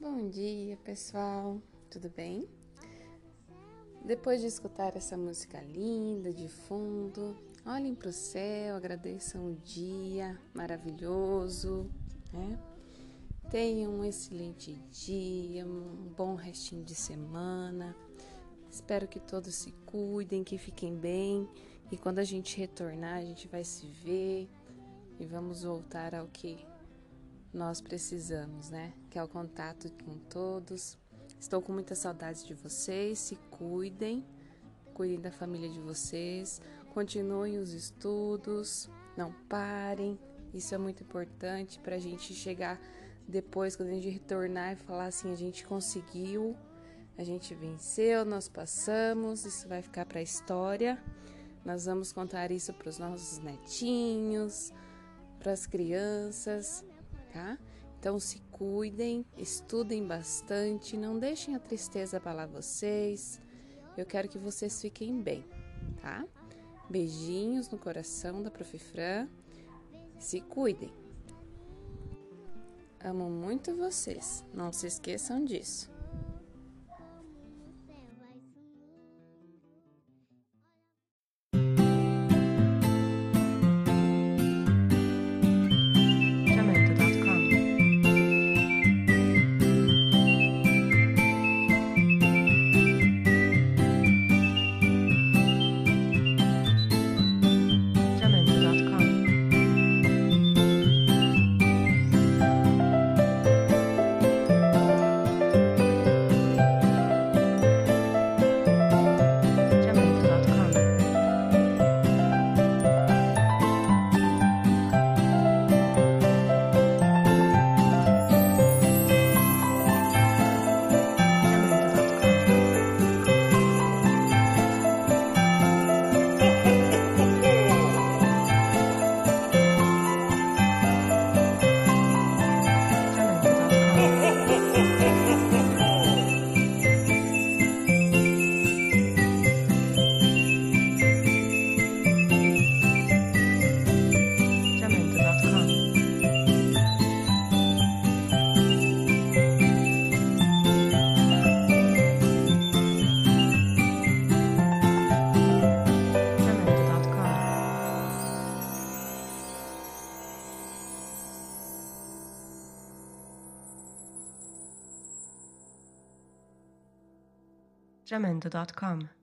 Bom dia, pessoal. Tudo bem? Depois de escutar essa música linda de fundo, olhem para o céu, agradeçam o dia maravilhoso, né? Tenham um excelente dia, um bom restinho de semana. Espero que todos se cuidem, que fiquem bem e quando a gente retornar, a gente vai se ver e vamos voltar ao que nós precisamos, né? Que é o contato com todos. Estou com muita saudade de vocês. Se cuidem, cuidem da família de vocês, continuem os estudos, não parem. Isso é muito importante para a gente chegar depois, quando a gente retornar e falar assim: a gente conseguiu, a gente venceu, nós passamos. Isso vai ficar para a história. Nós vamos contar isso para os nossos netinhos, para as crianças tá? Então se cuidem, estudem bastante, não deixem a tristeza abalar vocês. Eu quero que vocês fiquem bem, tá? Beijinhos no coração da Prof. Fran. Se cuidem. Amo muito vocês. Não se esqueçam disso. Tramendo.com.